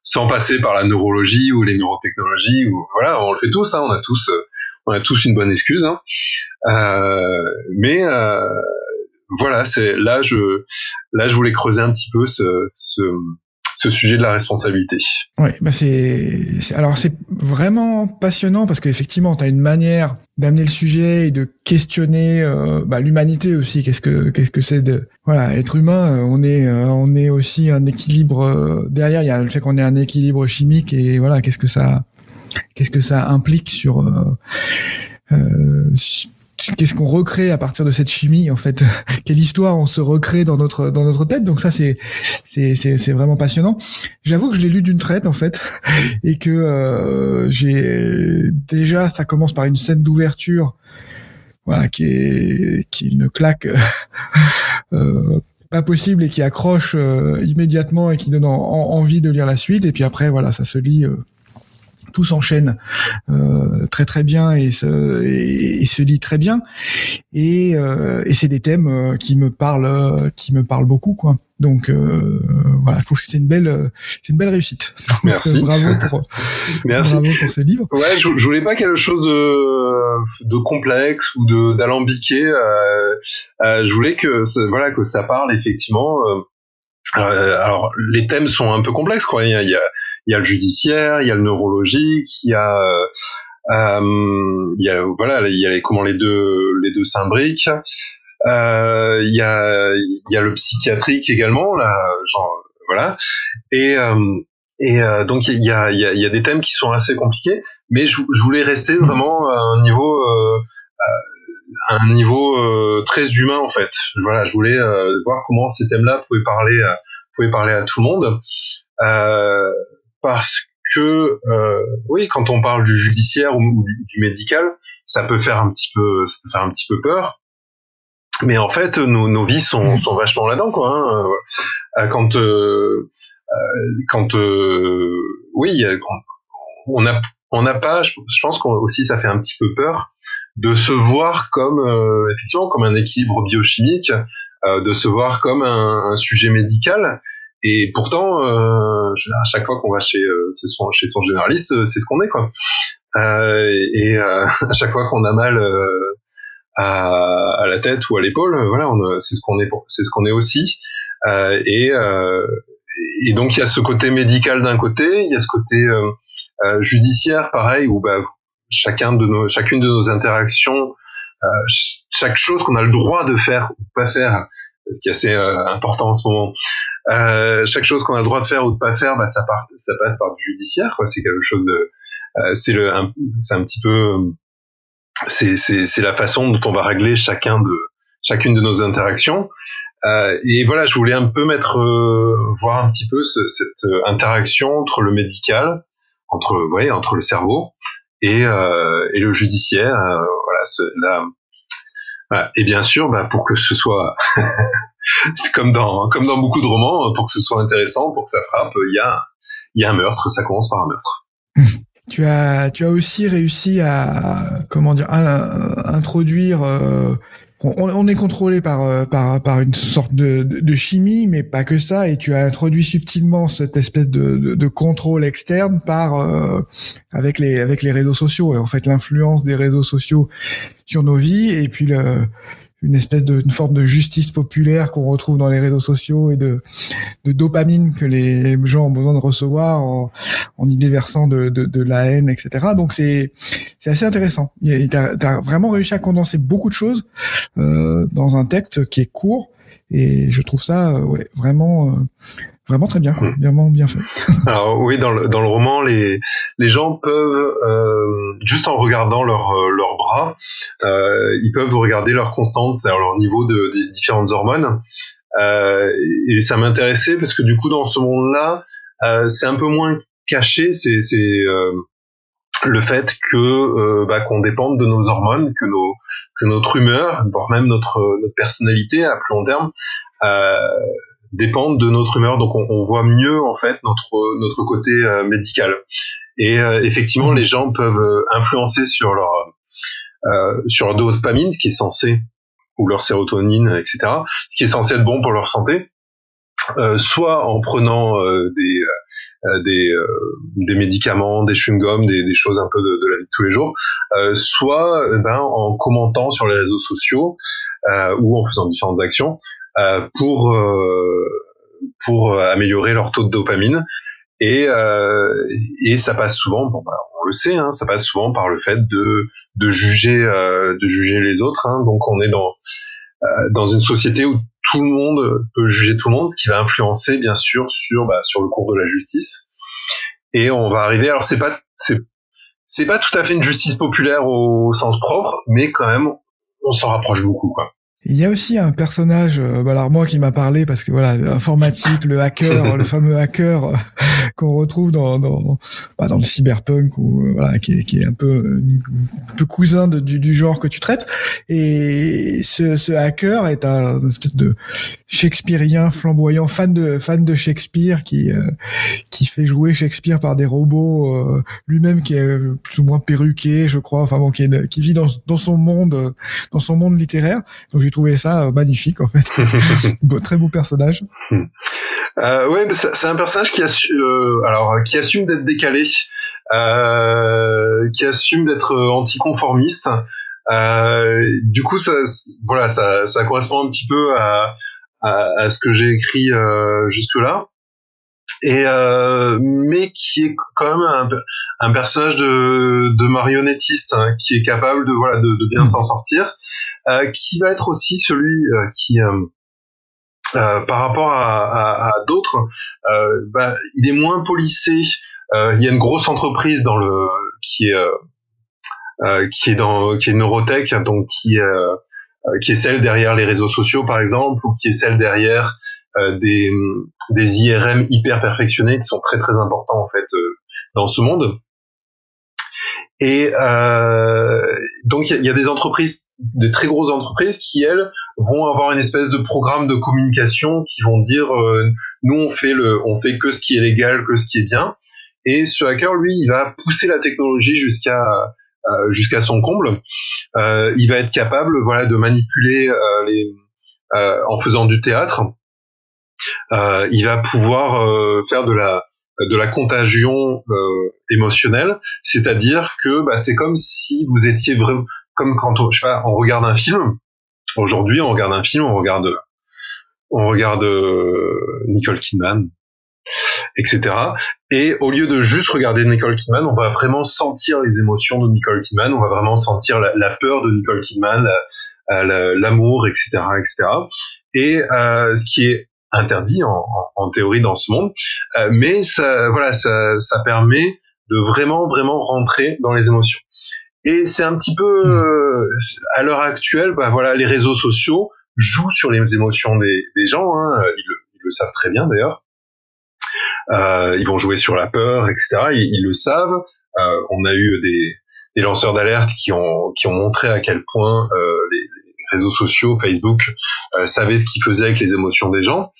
sans passer par la neurologie ou les neurotechnologies ou voilà on le fait tous hein, on a tous euh, on a tous une bonne excuse hein. euh, mais euh, voilà c'est là je là je voulais creuser un petit peu ce, ce ce sujet de la responsabilité. Oui, bah c'est alors c'est vraiment passionnant parce qu'effectivement, tu as une manière d'amener le sujet et de questionner euh, bah, l'humanité aussi. Qu'est-ce que qu'est-ce que c'est de voilà être humain? Euh, On est euh, on est aussi un équilibre derrière. Il y a le fait qu'on ait un équilibre chimique et voilà qu'est-ce que ça qu'est-ce que ça implique sur qu'est-ce qu'on recrée à partir de cette chimie en fait? Quelle histoire on se recrée dans notre dans notre tête? Donc ça c'est c'est c'est vraiment passionnant. J'avoue que je l'ai lu d'une traite en fait et que euh, j'ai déjà ça commence par une scène d'ouverture voilà qui est qui une claque euh, pas possible et qui accroche euh, immédiatement et qui donne envie de lire la suite. Et puis après voilà ça se lit tout s'enchaîne euh, très très bien et se, et, se lit très bien. Et, euh, et c'est des thèmes euh, qui me parlent qui me parlent beaucoup quoi. Donc voilà je trouve que c'est une belle c'est une belle réussite. Merci. bravo pour merci. bravo pour ce livre. Ouais je, je voulais pas quelque chose de de complexe ou de d'alambiqué je voulais que voilà que ça parle effectivement alors les thèmes sont un peu complexes quoi il y a, il y a le judiciaire, il y a le neurologique, il y a euh, euh il y a voilà, il y a les, comment les deux les deux s'imbriquent. Euh, il y a il y a le psychiatrique également là, genre voilà. Et euh, et euh, donc il y a, il y, a, il y a des thèmes qui sont assez compliqués, mais je, je voulais rester vraiment à un niveau euh, un niveau très humain en fait. Voilà, je voulais voir comment ces thèmes-là pouvaient parler pouvez parler à tout le monde euh, parce que euh, oui, quand on parle du judiciaire ou, du, médical, ça peut faire un petit peu, ça peut faire un petit peu peur. Mais en fait, nos, nos vies sont, sont vachement là-dedans, quoi. Hein. Euh, quand, euh, quand, oui, on a, on n'a pas, je, pense qu'aussi ça fait un petit peu peur de se voir comme effectivement comme un équilibre biochimique, de se voir comme un, un sujet médical et pourtant, euh, à chaque fois qu'on va chez, euh, son, chez son généraliste, euh, c'est ce qu'on est, quoi. Euh, et euh, à chaque fois qu'on a mal à, à, la tête ou à l'épaule, voilà, c'est ce qu'on est, c'est ce qu'on est aussi. et, et donc il y a ce côté médical d'un côté, il y a ce côté judiciaire, pareil, où bah, chacun de chacune de nos interactions, chaque chose qu'on a le droit de faire ou pas faire, ce qui est assez important en ce moment, euh, chaque chose qu'on a le droit de faire ou de pas faire, bah, ça, part, ça passe par du judiciaire. C'est quelque chose de, euh, c'est le, c'est un petit peu, c'est, c'est, c'est la façon dont on va régler chacun de, chacune de nos interactions. Euh, et voilà, je voulais un peu mettre, euh, voir un petit peu ce, cette interaction entre le médical, entre, ouais, entre le cerveau et, euh, et le judiciaire. là, voilà. Et bien sûr, bah, pour que ce soit comme dans comme dans beaucoup de romans, pour que ce soit intéressant, pour que ça frappe, il y a y a un meurtre, ça commence par un meurtre. tu as tu as aussi réussi à comment dire à, introduire on, est contrôlé par, euh, par, une sorte de, chimie, mais pas que ça. Et tu as introduit subtilement cette espèce de, de, de contrôle externe par euh, avec les avec les réseaux sociaux. Et en fait, l'influence des réseaux sociaux sur nos vies et puis le une espèce de une forme de justice populaire qu'on retrouve dans les réseaux sociaux et de, de dopamine que les gens ont besoin de recevoir en, en y déversant de, de, de, la haine, etc. Donc c'est c'est assez intéressant. Tu as, vraiment réussi à condenser beaucoup de choses euh, dans un texte qui est court et je trouve ça ouais, vraiment euh, vraiment très bien, hmm. vraiment bien fait. Alors oui, dans le, dans le roman, les, les gens peuvent, euh, juste en regardant euh, leur bras, euh, ils peuvent regarder leur constance, c'est-à-dire leur niveau de, des différentes hormones. Euh, et ça m'intéressait parce que du coup, dans ce monde-là, euh, c'est un peu moins caché, c'est euh, le fait que bah, qu'on dépende de nos hormones, que nos que notre humeur, voire même notre notre personnalité à plus long terme, euh, dépendent de notre humeur. Donc on, on voit mieux en fait notre notre côté euh, médical. Et euh, effectivement, les gens peuvent euh, influencer sur leur sur leur dopamine, ce qui est censé ou leur sérotonine, etc. Ce qui est censé être bon pour leur santé, soit en prenant des des, des médicaments, des chewing-gums, des, des, choses un peu de, de, la vie de tous les jours, euh, soit ben, en commentant sur les réseaux sociaux euh, ou en faisant différentes actions euh, pour euh, pour améliorer leur taux de dopamine. Et, et ça passe souvent, bon, bah, on le sait, hein, ça passe souvent par le fait de, de juger de juger les autres. Hein. donc on est dans dans une société où tout le monde peut juger tout le monde, ce qui va influencer bien sûr sur bah, sur le cours de la justice. Et on va arriver. Alors c'est pas c'est c'est pas tout à fait une justice populaire au sens propre, mais quand même on s'en rapproche beaucoup quoi. Il y a aussi un personnage, euh, bah alors moi qui m'a parlé parce que voilà, l'informatique, le hacker, le fameux hacker euh, qu'on retrouve dans dans, bah, dans le cyberpunk ou euh, voilà, qui est, qui est un peu un peu cousin de, du, du, genre que tu traites. Et ce, ce hacker est un espèce de shakespearien flamboyant, fan de fan de Shakespeare, qui qui fait jouer Shakespeare par des robots, lui-même qui est plus ou moins perruqué, je crois, enfin bon, qui, est, qui vit dans, dans son monde, dans son monde littéraire. Donc trouvé ça euh, magnifique en fait. très beau personnage. Euh, ouais, c'est un personnage qui, assume, euh, alors, qui assume d'être décalé, euh, qui assume d'être anticonformiste. du coup, ça, voilà, ça, ça correspond un petit peu à, à, à ce que j'ai écrit jusque là et euh, mais qui est quand même un, un personnage de, de marionnettiste hein, qui est capable de voilà de, de bien s'en sortir, euh, qui va être aussi celui euh, qui euh, euh, par rapport à, à, à d'autres, bah, il est moins policé. il y a une grosse entreprise dans le qui est qui est dans qui est Neurotech, donc qui qui est celle derrière les réseaux sociaux par exemple, ou qui est celle derrière des des IRM hyper perfectionnés qui sont très très importants en fait dans ce monde. Et euh, donc il y, a des entreprises, des très grosses entreprises qui elles vont avoir une espèce de programme de communication qui vont dire euh, nous on fait le, on fait que ce qui est légal, que ce qui est bien. Et ce hacker lui il va pousser la technologie jusqu'à euh, jusqu'à son comble. Euh, il va être capable voilà de manipuler euh, les en faisant du théâtre. il va pouvoir faire de la de la contagion euh, émotionnelle, c'est-à-dire que bah, c'est comme si vous étiez vraiment comme quand on, je sais pas, on regarde un film. Aujourd'hui, on regarde un film, on regarde on regarde euh, Nicole Kidman, etc. Et au lieu de juste regarder Nicole Kidman, on va vraiment sentir les émotions de Nicole Kidman, on va vraiment sentir la, peur de Nicole Kidman, l'amour, etc., etc. Et euh, ce qui est interdit en, théorie dans ce monde, euh, mais ça, voilà, ça, permet de vraiment, vraiment rentrer dans les émotions. Et c'est un petit peu, euh, à l'heure actuelle, bah voilà, les réseaux sociaux jouent sur les émotions des, gens. Hein, ils, le, savent très bien d'ailleurs. Euh, ils vont jouer sur la peur, etc. Ils, le savent. Euh, on a eu des, des lanceurs d'alerte qui ont qui ont montré à quel point euh, les, réseaux sociaux, Facebook, euh, savaient ce qu'ils faisaient avec les émotions des gens.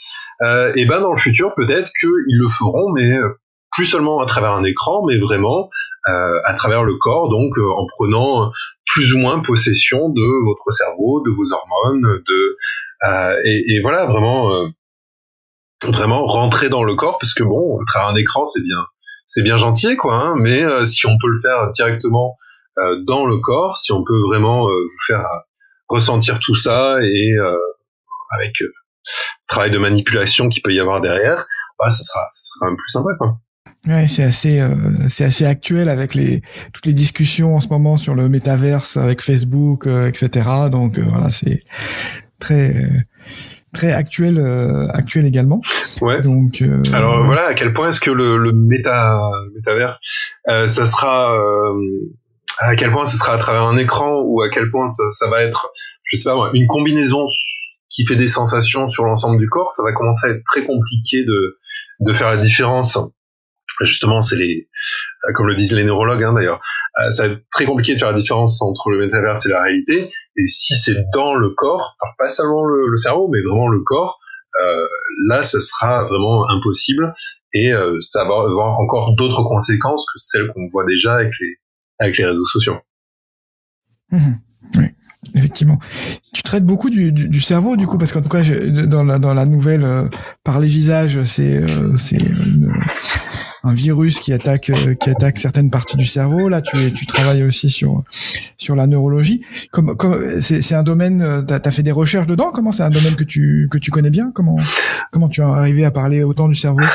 Euh, et ben dans le futur, peut-être qu'ils le feront, mais euh, plus seulement à travers un écran, mais vraiment euh, à travers le corps, donc euh, en prenant plus ou moins possession de votre cerveau, de vos hormones, de euh, et, et, voilà vraiment vraiment rentrer dans le corps, parce que bon, à travers un écran, c'est bien c'est bien gentil quoi, hein, mais si on peut le faire directement dans le corps, si on peut vraiment vous faire ressentir tout ça et euh, avec euh, travail de manipulation qui peut y avoir derrière, bah ça sera ça sera quand même plus sympa quoi. Ouais, c'est assez euh, c'est assez actuel avec les toutes les discussions en ce moment sur le métaverse avec Facebook, euh, etc. Donc euh, voilà, c'est très très actuel actuel également. Ouais. Donc alors voilà à quel point est-ce que le, le méta métaverse ça sera à quel point ce sera à travers un écran ou à quel point ça, ça va être, je sais pas moi, une combinaison qui fait des sensations sur l'ensemble du corps, ça va commencer à être très compliqué de, de faire la différence. Justement, c'est les, euh, comme le disent les neurologues hein, d'ailleurs, euh, ça va être très compliqué de faire la différence entre le métaverse et la réalité. Et si c'est dans le corps, alors pas seulement le, le, cerveau, mais vraiment le corps, euh, là, ça sera vraiment impossible et euh, ça va avoir encore d'autres conséquences que celles qu'on voit déjà avec les, avec les réseaux sociaux. Mhm. oui, effectivement. Tu traites beaucoup du, du, cerveau, du coup, parce qu'en tout cas, dans la, dans la nouvelle euh, par les visages, c'est c'est un virus qui attaque euh, qui attaque certaines parties du cerveau. Là, tu tu travailles aussi sur sur la neurologie. Comme, comme c'est un domaine, t'as as fait des recherches dedans? Comment c'est un domaine que tu que tu connais bien? Comment comment tu es arrivé à parler autant du cerveau?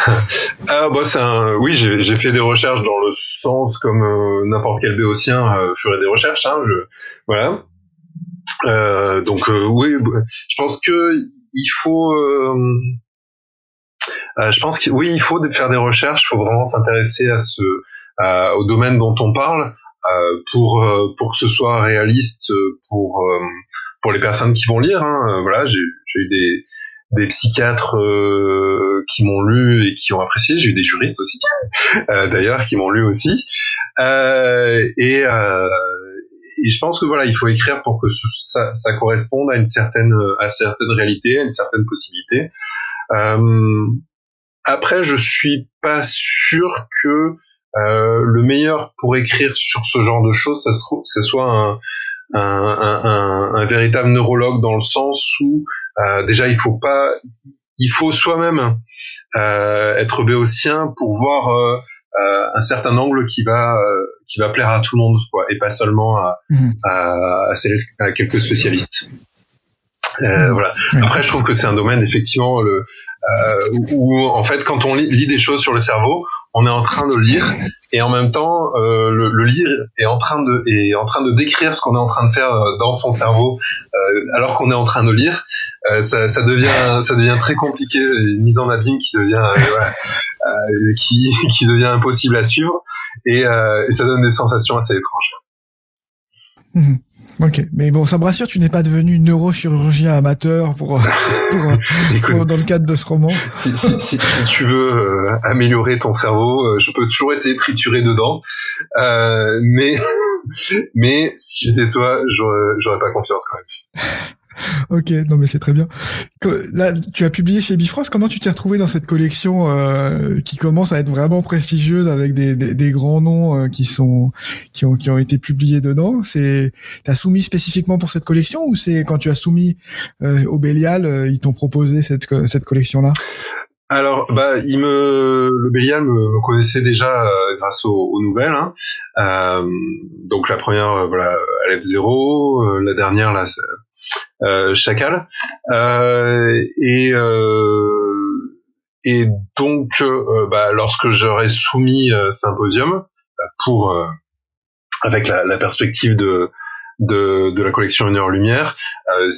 Ah bah c'est un oui, j'ai fait des recherches dans le sens comme euh, n'importe quel béotien euh, ferait des recherches. Hein, je, voilà. Euh, donc euh, oui, je pense que il faut. Je pense que oui, il faut faire des recherches. Il faut vraiment s'intéresser à ce au domaine dont on parle pour pour que ce soit réaliste pour pour les personnes qui vont lire. Hein. Voilà, j'ai eu des des psychiatres euh, qui m'ont lu et qui ont apprécié. J'ai eu des juristes aussi, euh, d'ailleurs, qui m'ont lu aussi. Euh, et, euh, et, je pense que voilà, il faut écrire pour que ça, ça corresponde à une certaine, à certaine réalité, à une certaine possibilité. Euh, après, je suis pas sûr que le meilleur pour écrire sur ce genre de choses, ça, ce soit un, un, un, un, véritable neurologue dans le sens où euh, déjà il faut pas, il faut soi-même euh, être béotien pour voir euh, euh un certain angle qui va euh, qui va plaire à tout le monde quoi, et pas seulement à, mmh. à, à, quelques spécialistes. Euh, voilà. Après, je trouve que c'est un domaine effectivement le, euh, où, en fait, quand on lit, des choses sur le cerveau, on est en train de lire et en même temps euh, le, le, lire est en train de est en train de décrire ce qu'on est en train de faire euh, dans son cerveau euh, alors qu'on est en train de lire euh, ça, ça, devient ça devient très compliqué une mise en abîme qui devient euh, qui qui devient impossible à suivre et, et, ça donne des sensations assez étranges Mhm. Ok, mais bon, ça me rassure, tu n'es pas devenu neurochirurgien amateur pour, pour, dans le cadre de ce roman. Si, si, si, si tu veux euh, améliorer ton cerveau, euh, je peux toujours essayer de triturer dedans, euh, mais mais si j'étais toi, j'aurais pas confiance quand même. ok, non mais c'est très bien. Là, tu as publié chez Bifrost. Comment tu t'es retrouvé dans cette collection euh, qui commence à être vraiment prestigieuse avec des, des, des grands noms euh, qui sont qui ont qui ont été publiés dedans? C'est t'as soumis spécifiquement pour cette collection ou c'est quand tu as soumis euh, au Bélial, euh, ils t'ont proposé cette cette collection là alors, bah, il me, le Bélial me, connaissait déjà grâce aux, aux nouvelles. Hein. Euh, donc la première, voilà, Alep 0, la dernière là, euh, Chacal. Euh, et euh, et donc, bah, lorsque j'aurais soumis Symposium pour avec la, la perspective de de, de, la collection Une heure lumière. Euh,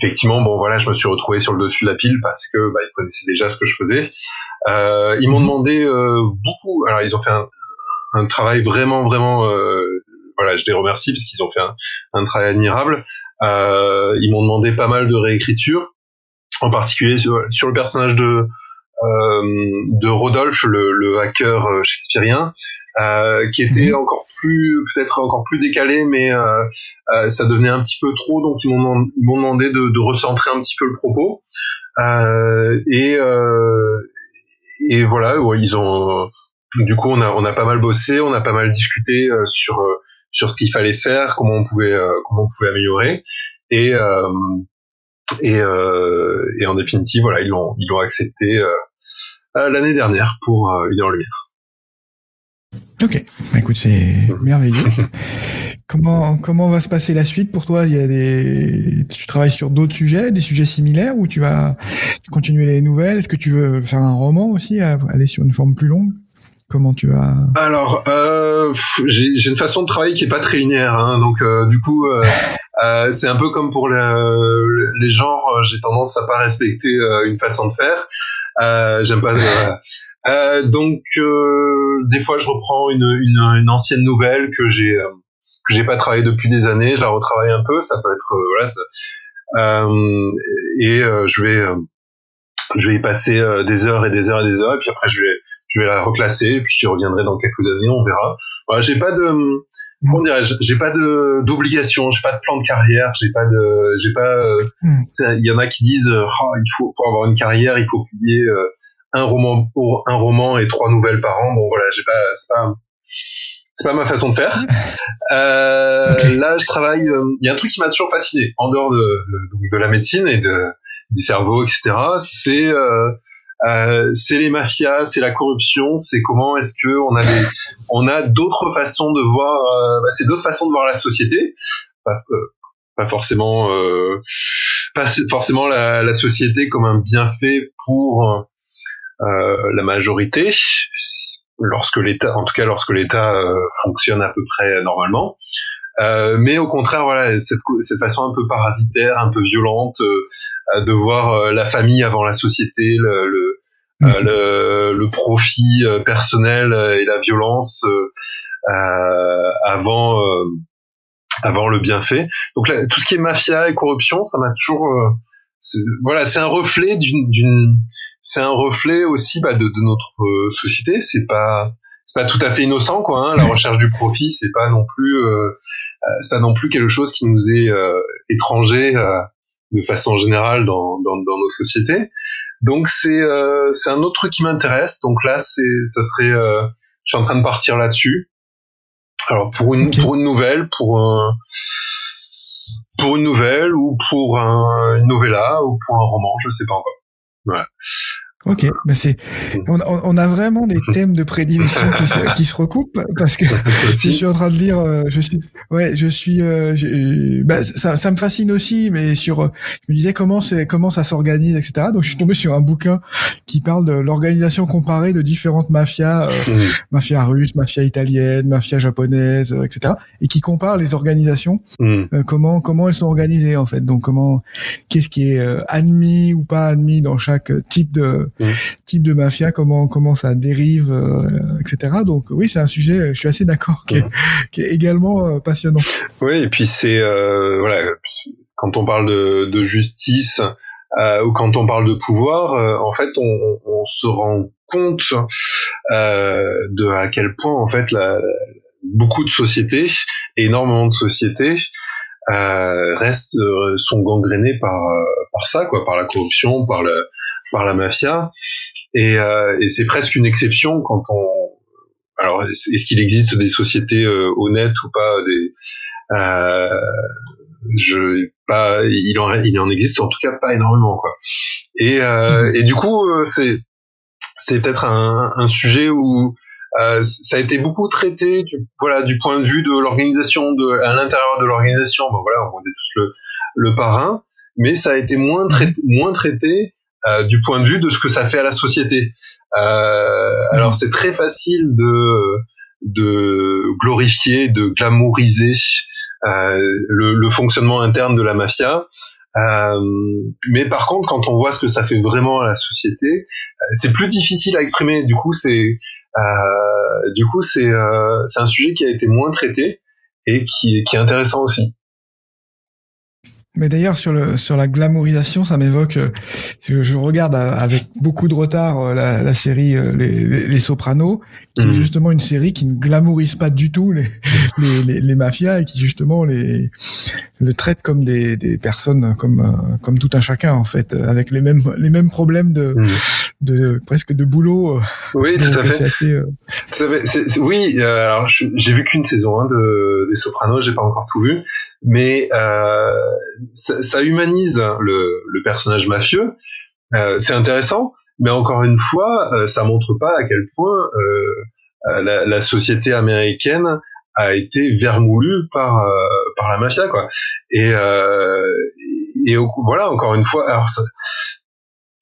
effectivement, bon voilà, je me suis retrouvé sur le dessus de la pile parce que bah, ils connaissaient déjà ce que je faisais. Euh, ils m'ont mhm. demandé euh, beaucoup. Alors ils ont fait un, un travail vraiment vraiment. voilà, je les remercie parce qu'ils ont fait un, un travail admirable. Euh, ils m'ont demandé pas mal de réécriture, en particulier sur, le personnage de euh, de Rodolphe, le, le hacker euh, shakespearien, euh, qui était encore plus, peut-être encore plus décalé, mais euh, ça devenait un petit peu trop, donc ils m'ont ils m'ont demandé de, de, recentrer un petit peu le propos. et et voilà, ouais, ils ont du coup on a on a pas mal bossé, on a pas mal discuté sur sur ce qu'il fallait faire, comment on pouvait euh, comment on pouvait améliorer. Et euh, et, euh, et en définitive voilà ils l'ont ils l'ont accepté l'année dernière pour une heure lumière. Ok, bah, écoute c'est merveilleux. comment comment va se passer la suite pour toi? Il y a des tu travailles sur d'autres sujets, des sujets similaires ou tu vas continuer les nouvelles? Est-ce que tu veux faire un roman aussi, aller sur une forme plus longue? Comment tu Alors, euh, j'ai une façon de travailler qui est pas très linéaire, hein, donc euh, du coup, euh, c'est un peu comme pour le, les genres. J'ai tendance à pas respecter une façon de faire. J'aime pas. donc, des fois, je reprends une, ancienne nouvelle que j'ai que j'ai pas travaillé depuis des années. Je la retravaille un peu. Ça peut être voilà. Et je vais je vais y passer des heures et des heures et des heures, et puis après je vais je vais la reclasser, puis j'y reviendrai dans quelques années, on verra. Voilà, j'ai pas de, comment dirais-je, j'ai pas de d'obligation, j'ai pas de plan de carrière, j'ai pas de, j'ai pas, euh, hmm. il y en a qui disent, euh, oh, il faut pour avoir une carrière, il faut publier euh, un roman, un roman et trois nouvelles par an. Bon voilà, j'ai pas, c'est pas, c'est pas ma façon de faire. Euh, Là, je travaille. Il y a un truc qui m'a toujours fasciné, en dehors de, de, de, la médecine et de, du cerveau, etc. C'est euh, euh, c'est les mafias, c'est la corruption, c'est comment est-ce que on a des, on a d'autres façons de voir, euh, bah, c'est d'autres façons de voir la société, pas, euh, forcément, pas forcément la, la, société comme un bienfait pour la majorité, lorsque l'État, en tout cas lorsque l'État fonctionne à peu près normalement. Euh, mais au contraire, voilà, cette, cette, façon un peu parasitaire, un peu violente euh, de voir euh, la famille avant la société, le, le, le, le profit personnel et la violence avant avant le bienfait. Donc là, tout ce qui est mafia et corruption, ça m'a toujours voilà, c'est un reflet d'une c'est un reflet aussi bah, de, de notre société. C'est pas c'est pas tout à fait innocent quoi. Hein. La recherche du profit, c'est pas non plus euh, euh, c'est pas non plus quelque chose qui nous est euh, étranger de façon générale dans, dans, dans nos sociétés. Donc c'est c'est un autre truc qui m'intéresse. Donc là c'est ça serait je suis en train de partir là-dessus. Alors pour une pour une nouvelle, pour un pour une nouvelle ou pour un, une novella ou pour un roman, je sais pas encore. Ouais. Ok, ben c'est, on, on, a vraiment des thèmes de prédilection qui se, qui se recoupent parce que si je suis en train de lire, euh, je suis, ouais, je suis, euh, ben ça, ça me fascine aussi, mais sur, euh, je me disais comment c'est, comment ça s'organise, etc. Donc je suis tombé sur un bouquin qui parle de l'organisation comparée de différentes mafias, euh, mmh. mafia russe, mafia italienne, mafia japonaise, etc. Et qui compare les organisations, mmh. comment comment elles sont organisées en fait. Donc comment, qu'est-ce qui est admis ou pas admis dans chaque type de mmh. type de mafia, comment comment ça dérive, etc. Donc oui, c'est un sujet, je suis assez d'accord, qui, qui, est également passionnant. Oui, et puis c'est voilà, quand on parle de, de justice ou quand on parle de pouvoir, en fait, on, on, se rend compte de à quel point en fait la, beaucoup de sociétés, énormément de sociétés, euh, restent euh, sont gangrénées par euh, par ça quoi, par la corruption, par le par la mafia, et, euh, et c'est presque une exception quand on alors est-ce qu'il existe des sociétés honnêtes ou pas des je pas il en il en existe en tout cas pas énormément quoi. Et et du coup c'est c'est peut-être un, un sujet où euh, ça a été beaucoup traité du, voilà, du point de vue de l'organisation, de, à l'intérieur de l'organisation. Bon, voilà, on est tous le, le parrain, mais ça a été moins traité, moins traité euh, du point de vue de ce que ça fait à la société. Euh, alors c'est très facile de, de glorifier, de glamouriser euh, le, le, fonctionnement interne de la mafia. Euh, mais par contre, quand on voit ce que ça fait vraiment à la société, euh, c'est plus difficile à exprimer. Du coup, c'est euh, du coup c'est euh, c'est un sujet qui a été moins traité et qui, qui est intéressant aussi. Mais d'ailleurs sur le sur la glamourisation, ça m'évoque. Je regarde avec beaucoup de retard la, la série les, les, Sopranos, qui est mmh. justement une série qui ne glamourise pas du tout les, les, les, mafias et qui justement les le traite comme des, des personnes comme comme tout un chacun en fait, avec les mêmes les mêmes problèmes de mmh. de presque de boulot. Oui, tout à fait. Assez, oui, alors j'ai vu qu'une saison hein, de des Sopranos, j'ai pas encore tout vu, mais euh, ça, ça humanise le, le, personnage mafieux. Euh, c'est intéressant, mais encore une fois, euh, ça montre pas à quel point euh, la, la, société américaine a été vermoulue par euh, par la mafia, quoi. Et, et, voilà, encore une fois, alors ça,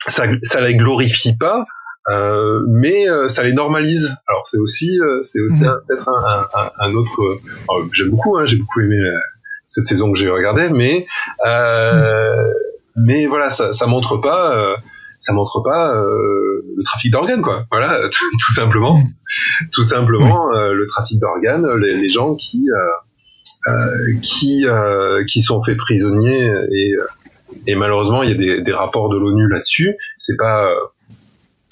ça, ça la glorifie pas. Euh, mais ça les normalise. Alors c'est aussi, c'est aussi mmh. peut-être un, un, un, autre. J'aime beaucoup, hein, j'ai beaucoup aimé cette saison que j'ai regardé, mais euh, mais voilà, ça, ça montre pas. Euh, ça montre pas euh, le trafic d'organes quoi. Voilà tout, simplement. Tout simplement euh, le trafic d'organes les, les, gens qui euh, qui qui sont faits prisonniers et et malheureusement il y a des, des rapports de l'ONU là-dessus. C'est pas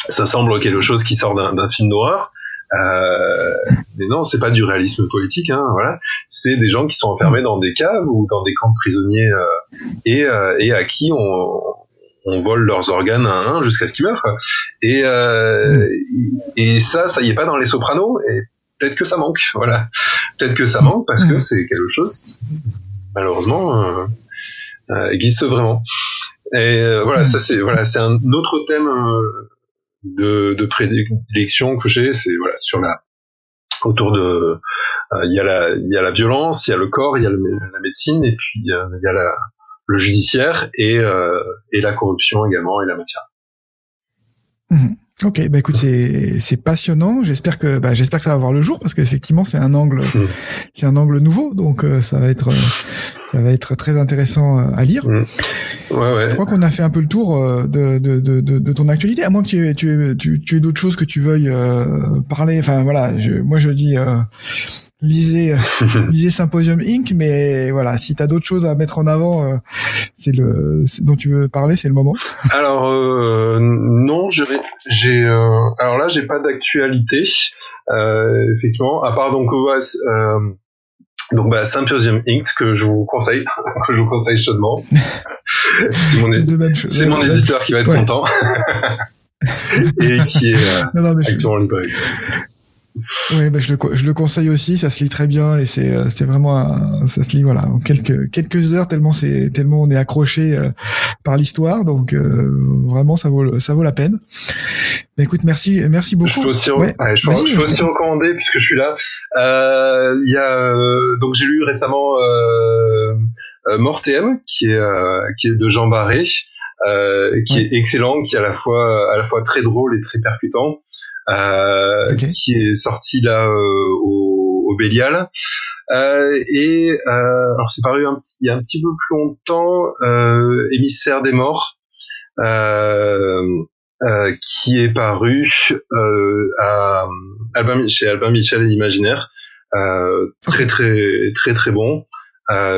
ça semble quelque chose qui sort d'un film d'horreur. Euh, mais non, c'est pas du réalisme politique, hein, voilà. C'est des gens qui sont enfermés dans des caves ou dans des camps de prisonniers euh, et, euh, et à qui on, on vole leurs organes à un jusqu'à ce qu'ils meurent. Et, euh, et ça, ça y est pas dans les Sopranos. Et peut-être que ça manque, voilà. Peut-être que ça manque parce que c'est quelque chose qui, malheureusement, euh, euh, existe vraiment. Et voilà, ça c'est voilà, c'est un autre thème de, de prédilection que j'ai, c'est voilà sur la autour de euh, il y a la il y a la violence, il y a le corps, il y a la médecine et puis euh, il y a la, le judiciaire et euh, et la corruption également et la mafia. Mmh. Ok, bah écoute, c'est c'est passionnant. J'espère que bah, j'espère que ça va voir le jour parce qu'effectivement c'est un angle mmh. c'est un angle nouveau, donc ça va être ça va être très intéressant à lire. Mmh. Ouais, ouais. Je crois qu'on a fait un peu le tour euh, de, de, de, de, ton actualité, à moins que tu aies, tu, tu, tu aies d'autres choses que tu veuilles euh, parler. Enfin voilà, je, moi je dis euh, lisez, lisez Symposium Inc. Mais voilà, si tu as d'autres choses à mettre en avant, euh, c'est le dont tu veux parler, c'est le moment. Alors non, j'ai alors là j'ai pas d'actualité effectivement, à part donc donc bah, Symposium Inc que je vous conseille, que je vous conseille chaudement. c'est mon, c'est mon éditeur qui va être content et qui est euh, non, actuellement en librairie. Oui, bah, je, le, je le conseille aussi, ça se lit très bien et c'est euh, c'est vraiment un, ça se lit voilà en quelques quelques heures tellement c'est tellement on est accroché euh, par l'histoire donc euh, vraiment ça vaut ça vaut la peine. Bah, écoute merci merci beaucoup. Je peux aussi, ouais. je peux, je peux aussi recommander puisque je suis là. Il y a donc j'ai lu récemment Mortem qui est qui est de Jean Barré. qui est excellent, qui est à la fois à la fois très drôle et très percutant. Euh, qui est sorti là euh, au, au Bélial. Euh, et alors c'est paru un petit, il y a un petit peu plus longtemps, émissaire des morts. qui est paru à Albin, chez Albin Michel et l'Imaginaire. très très très très bon.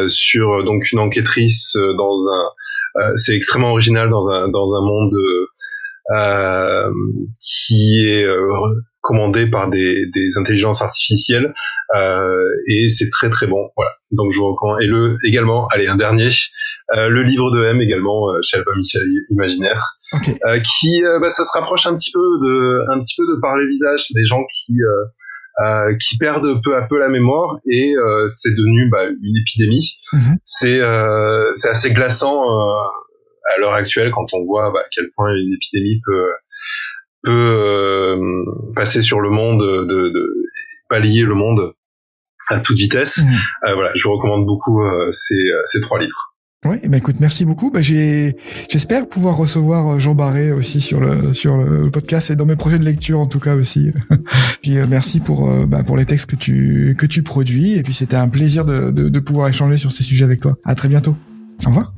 sur donc une enquêtrice dans un c'est extrêmement original dans un dans un monde euh, qui est euh, commandé par des, des intelligences artificielles euh, et c'est très très bon voilà donc je vous recommande et le également allez un dernier euh, le livre de M également euh, chez Albin Michel Imaginaire okay. euh, qui bah, ça se rapproche un petit peu de un petit peu de par les visages des gens qui qui perdent peu à peu la mémoire et c'est devenu bah, une épidémie Mhm. c'est c'est assez glaçant à l'heure actuelle quand on voit bah, à quel point une épidémie peut peut euh, passer sur le monde, de, de balayer le monde à toute vitesse. Mhm. Euh, voilà, je vous recommande beaucoup euh, ces, ces trois livres. Oui, bah écoute, merci beaucoup. Bah, j'ai, j'espère pouvoir recevoir Jean Barré aussi sur le sur le podcast et dans mes projets de lecture en tout cas aussi. puis euh, merci pour euh, bah, pour les textes que tu que tu produis et puis c'était un plaisir de, de de pouvoir échanger sur ces sujets avec toi. À très bientôt. Au revoir.